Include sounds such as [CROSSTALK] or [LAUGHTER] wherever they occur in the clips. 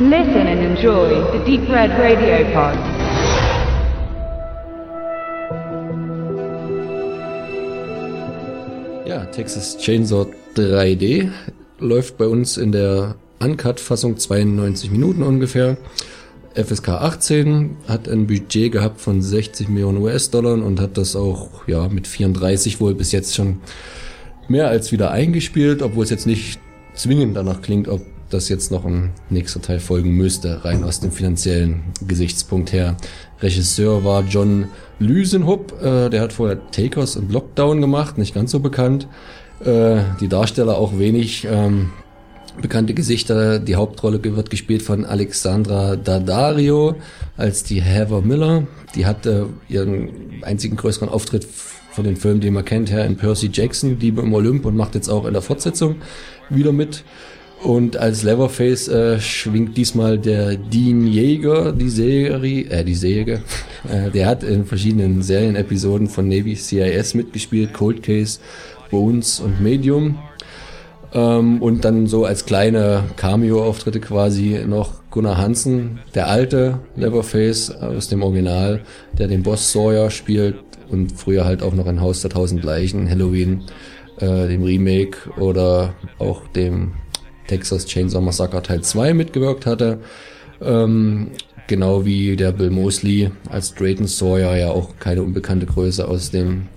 Listen and enjoy the Deep Red Radio Pod. Ja, Texas Chainsaw 3D läuft bei uns in der Uncut-Fassung 92 Minuten ungefähr. FSK 18 hat ein Budget gehabt von 60 Millionen US-Dollar und hat das auch ja mit 34 wohl bis jetzt schon mehr als wieder eingespielt, obwohl es jetzt nicht zwingend danach klingt, ob das jetzt noch ein nächster Teil folgen müsste, rein aus dem finanziellen Gesichtspunkt her. Regisseur war John Lüsenhupp, äh, der hat vorher Takers und Lockdown gemacht, nicht ganz so bekannt. Äh, die Darsteller auch wenig ähm, bekannte Gesichter. Die Hauptrolle wird gespielt von Alexandra Daddario als die Heather Miller. Die hatte ihren einzigen größeren Auftritt von den Filmen, die man kennt, her in Percy Jackson, Liebe im Olymp und macht jetzt auch in der Fortsetzung wieder mit. Und als Leverface äh, schwingt diesmal der Dean Jäger, die Serie, äh, die Säge. [LAUGHS] Äh, der hat in verschiedenen Serienepisoden von Navy CIS mitgespielt, Cold Case, Bones und Medium. Ähm, und dann so als kleine Cameo-Auftritte quasi noch Gunnar Hansen, der alte Leverface aus dem Original, der den Boss Sawyer spielt und früher halt auch noch in Haus der Tausend Leichen, Halloween, äh, dem Remake oder auch dem Texas Chainsaw Massacre Teil 2 mitgewirkt hatte. Ähm, genau wie der Bill Mosley als Drayton Sawyer ja auch keine unbekannte Größe aus dem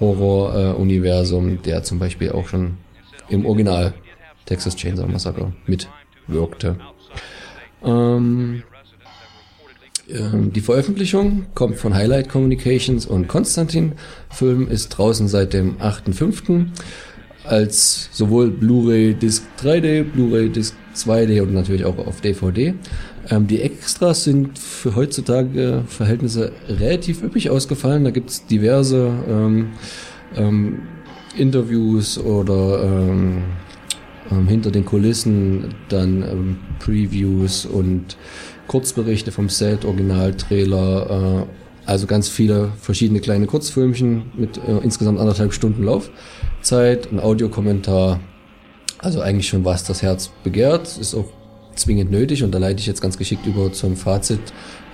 Horror-Universum, äh, der zum Beispiel auch schon im Original Texas Chainsaw Massacre mitwirkte. Ähm, ähm, die Veröffentlichung kommt von Highlight Communications und Konstantin. Film ist draußen seit dem 8.5. als sowohl Blu-ray Disc 3D, Blu-ray Disc 2D und natürlich auch auf DVD. Ähm, die Extras sind für heutzutage Verhältnisse relativ üppig ausgefallen. Da gibt's diverse ähm, ähm, Interviews oder ähm, ähm, hinter den Kulissen dann ähm, Previews und Kurzberichte vom Set, Originaltrailer, äh, also ganz viele verschiedene kleine Kurzfilmchen mit äh, insgesamt anderthalb Stunden Laufzeit, ein Audiokommentar, also eigentlich schon was das Herz begehrt, ist auch zwingend nötig und da leite ich jetzt ganz geschickt über zum Fazit,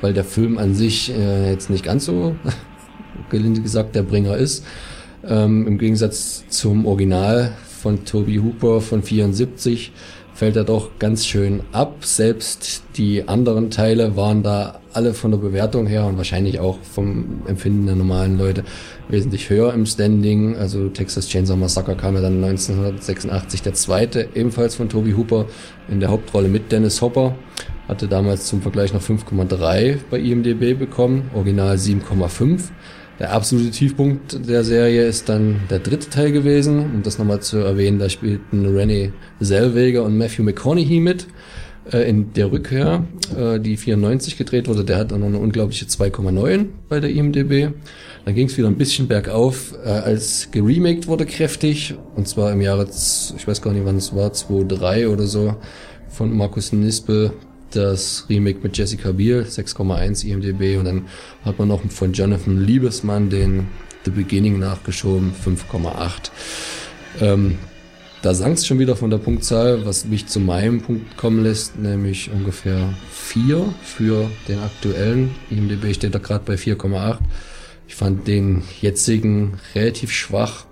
weil der Film an sich äh, jetzt nicht ganz so [LAUGHS] gelinde gesagt der Bringer ist. Ähm, Im Gegensatz zum Original von Toby Hooper von 74 fällt er doch ganz schön ab. Selbst die anderen Teile waren da alle von der Bewertung her und wahrscheinlich auch vom Empfinden der normalen Leute wesentlich höher im Standing. Also Texas Chainsaw Massacre kam ja dann 1986 der zweite, ebenfalls von Toby Hooper in der Hauptrolle mit Dennis Hopper. Hatte damals zum Vergleich noch 5,3 bei IMDB bekommen, original 7,5. Der absolute Tiefpunkt der Serie ist dann der dritte Teil gewesen. Um das nochmal zu erwähnen, da spielten Rennie Zellweger und Matthew McConaughey mit äh, in der Rückkehr, äh, die 94 gedreht wurde. Der hat dann noch eine unglaubliche 2,9 bei der IMDB. Dann ging es wieder ein bisschen bergauf, äh, als geremaked wurde kräftig. Und zwar im Jahre, ich weiß gar nicht wann es war, 2003 oder so, von Markus Nispel das Remake mit Jessica Biel, 6,1 IMDB und dann hat man noch von Jonathan Liebesmann den The Beginning nachgeschoben, 5,8. Ähm, da sank es schon wieder von der Punktzahl, was mich zu meinem Punkt kommen lässt, nämlich ungefähr 4 für den aktuellen. IMDB steht da gerade bei 4,8. Ich fand den jetzigen relativ schwach.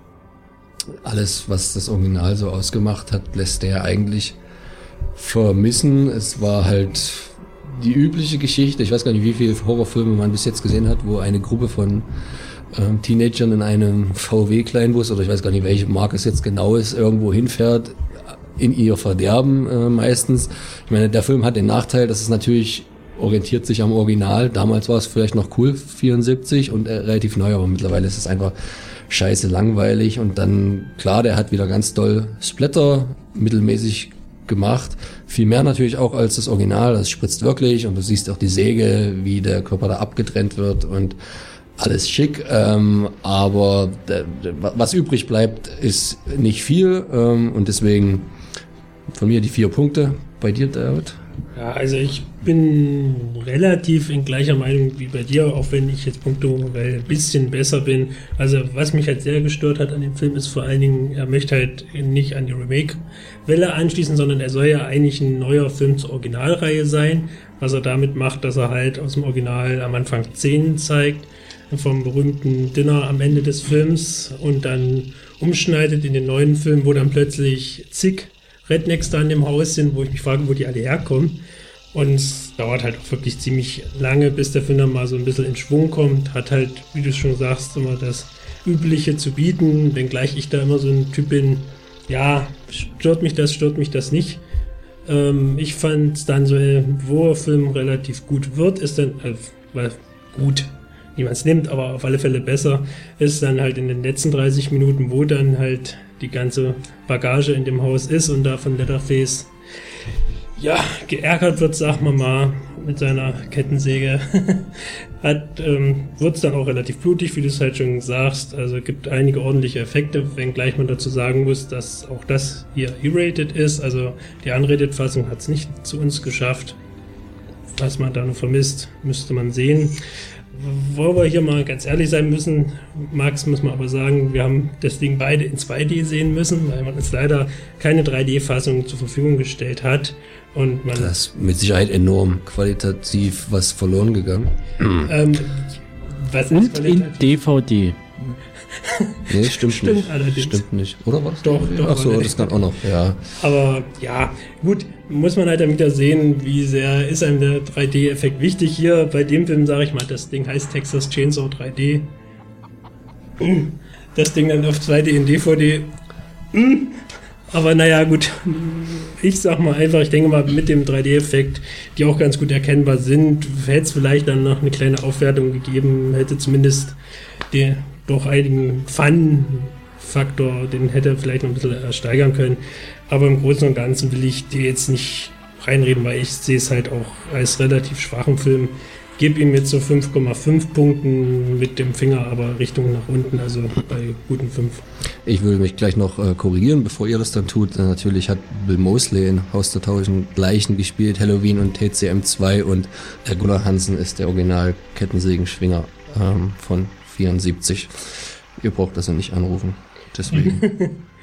Alles, was das Original so ausgemacht hat, lässt der eigentlich vermissen. Es war halt die übliche Geschichte. Ich weiß gar nicht, wie viele Horrorfilme man bis jetzt gesehen hat, wo eine Gruppe von ähm, Teenagern in einem VW-Kleinbus oder ich weiß gar nicht, welche Marke es jetzt genau ist, irgendwo hinfährt, in ihr Verderben äh, meistens. Ich meine, der Film hat den Nachteil, dass es natürlich orientiert sich am Original. Damals war es vielleicht noch cool, 74 und äh, relativ neu, aber mittlerweile ist es einfach scheiße langweilig und dann, klar, der hat wieder ganz doll Splatter, mittelmäßig gemacht. Viel mehr natürlich auch als das Original. Das spritzt wirklich und du siehst auch die Säge, wie der Körper da abgetrennt wird und alles schick. Ähm, aber was übrig bleibt, ist nicht viel ähm, und deswegen von mir die vier Punkte. Bei dir, David? Ja, also ich bin relativ in gleicher Meinung wie bei dir, auch wenn ich jetzt punktuell ein bisschen besser bin. Also was mich halt sehr gestört hat an dem Film ist vor allen Dingen, er möchte halt nicht an die Remake-Welle anschließen, sondern er soll ja eigentlich ein neuer Film zur Originalreihe sein. Was er damit macht, dass er halt aus dem Original am Anfang Szenen zeigt, vom berühmten Dinner am Ende des Films und dann umschneidet in den neuen Film, wo dann plötzlich zig Rednecks da in dem Haus sind, wo ich mich frage, wo die alle herkommen. Und es dauert halt auch wirklich ziemlich lange, bis der Film dann mal so ein bisschen in Schwung kommt. Hat halt, wie du schon sagst, immer das Übliche zu bieten, wenngleich ich da immer so ein Typ bin, ja, stört mich das, stört mich das nicht. Ähm, ich fand dann so, wo der Film relativ gut wird, ist dann, äh, gut, wie man es nimmt, aber auf alle Fälle besser, ist dann halt in den letzten 30 Minuten, wo dann halt die ganze Bagage in dem Haus ist und da von Leatherface ja, geärgert wird, sagen wir mal, mit seiner Kettensäge, [LAUGHS] hat, ähm, wird es dann auch relativ blutig, wie du es halt schon sagst. Also gibt einige ordentliche Effekte, wenngleich man dazu sagen muss, dass auch das hier E-rated ist. Also die Unrated-Fassung hat es nicht zu uns geschafft. Was man da noch vermisst, müsste man sehen wo wir hier mal ganz ehrlich sein müssen, Max, muss man aber sagen, wir haben das Ding beide in 2D sehen müssen, weil man uns leider keine 3D-Fassung zur Verfügung gestellt hat. Und man das ist mit Sicherheit enorm qualitativ was verloren gegangen. Ähm, was Und in DVD. [LAUGHS] Nee, stimmt, Stimmt nicht. allerdings. Stimmt nicht. Oder was? Doch, doch, Ach so, war das kann auch noch, ja. Aber ja, gut, muss man halt dann wieder sehen, wie sehr ist einem der 3D-Effekt wichtig. Hier bei dem Film sage ich mal, das Ding heißt Texas Chainsaw 3D. Das Ding dann auf 2D in DVD. Aber naja, gut. Ich sag mal einfach, ich denke mal, mit dem 3D-Effekt, die auch ganz gut erkennbar sind, hätte es vielleicht dann noch eine kleine Aufwertung gegeben, hätte zumindest die, doch einigen Fun-Faktor, den hätte er vielleicht noch ein bisschen steigern können. Aber im Großen und Ganzen will ich dir jetzt nicht reinreden, weil ich sehe es halt auch als relativ schwachen Film. Gebe ihm jetzt so 5,5 Punkten mit dem Finger, aber Richtung nach unten, also bei guten 5. Ich will mich gleich noch äh, korrigieren, bevor ihr das dann tut. Äh, natürlich hat Bill Mosley in Haus der Tausend Gleichen gespielt, Halloween und TCM 2 und äh, Gunnar Hansen ist der Original Kettensägenschwinger ähm, von 74. Ihr braucht das ja nicht anrufen. Deswegen. [LAUGHS]